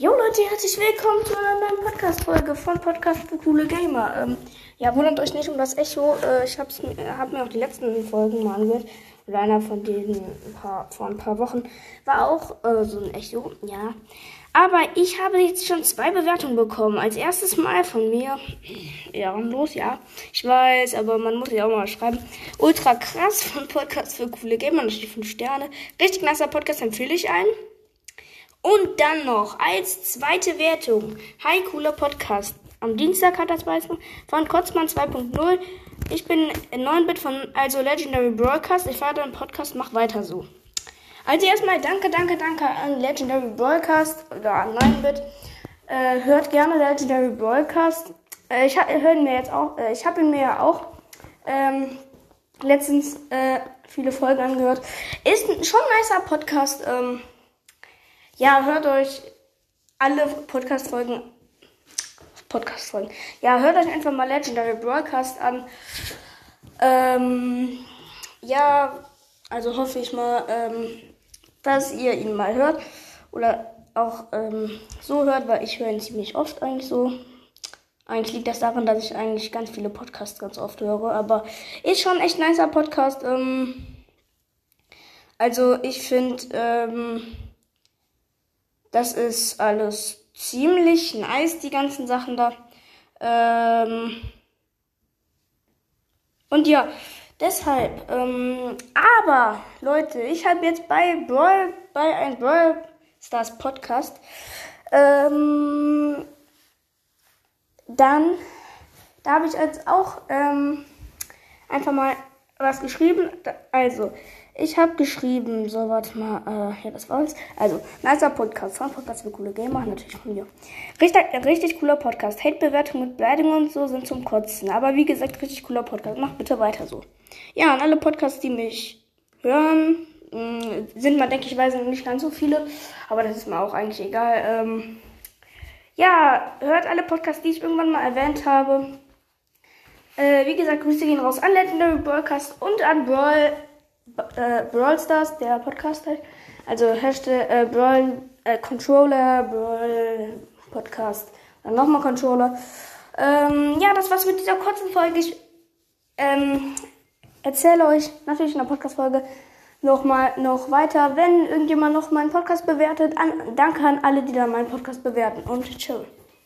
Jo Leute, herzlich willkommen zu einer neuen Podcast-Folge von Podcast für coole Gamer. Ähm, ja, wundert euch nicht um das Echo. Äh, ich habe hab mir auch die letzten Folgen mal angehört. Oder einer von denen ein paar, vor ein paar Wochen war auch äh, so ein Echo, ja. Aber ich habe jetzt schon zwei Bewertungen bekommen. Als erstes Mal von mir. Ehrenlos, ja. Ich weiß, aber man muss ja auch mal schreiben. Ultra krass von Podcast für coole Gamer. Natürlich 5 Sterne. Richtig nasser Podcast empfehle ich einen. Und dann noch als zweite Wertung. Hi, cooler Podcast. Am Dienstag hat das Weißen von Kotzmann 2.0. Ich bin 9-Bit von also Legendary Broadcast. Ich fahre deinen Podcast, mach weiter so. Also erstmal danke, danke, danke an Legendary Broadcast oder an 9-Bit. Äh, hört gerne Legendary Broadcast. Äh, ich höre mir jetzt auch, äh, ich habe mir ja auch ähm, letztens äh, viele Folgen angehört. Ist schon ein nicer Podcast. Ähm, ja, hört euch alle Podcast-Folgen. Podcast-Folgen. Ja, hört euch einfach mal Legendary Broadcast an. Ähm, ja, also hoffe ich mal, ähm, dass ihr ihn mal hört. Oder auch ähm, so hört, weil ich höre ihn ziemlich oft eigentlich so. Eigentlich liegt das daran, dass ich eigentlich ganz viele Podcasts ganz oft höre. Aber ist schon echt nicer Podcast. Ähm, also ich finde, ähm, das ist alles ziemlich nice, die ganzen Sachen da. Ähm und ja, deshalb. Ähm aber, Leute, ich habe jetzt bei Brawl, bei ein Brawl Stars Podcast, ähm dann, da habe ich jetzt auch ähm, einfach mal was geschrieben. Also, ich habe geschrieben, so, warte mal, äh, ja, das war's. Also, nicer Podcast, von Podcast für coole Gamer, natürlich von mir. Richtig, richtig cooler Podcast. Hate-Bewertung mit Beleidigungen und so sind zum Kotzen. Aber wie gesagt, richtig cooler Podcast. Macht bitte weiter so. Ja, und alle Podcasts, die mich hören, mh, mm, sind mal, denke ich, weiß nicht ganz so viele. Aber das ist mir auch eigentlich egal. Ähm, ja, hört alle Podcasts, die ich irgendwann mal erwähnt habe. Äh, wie gesagt, Grüße gehen raus an Legendary Broadcast und an Brawl, äh, Brawl Stars, der Podcast halt. Also Hashtag äh, Brawl äh, Controller, Brawl Podcast, dann nochmal Controller. Ähm, ja, das war's mit dieser kurzen Folge. Ich ähm, erzähle euch natürlich in der Podcast-Folge nochmal noch weiter, wenn irgendjemand noch meinen Podcast bewertet. An, danke an alle, die da meinen Podcast bewerten und tschüss.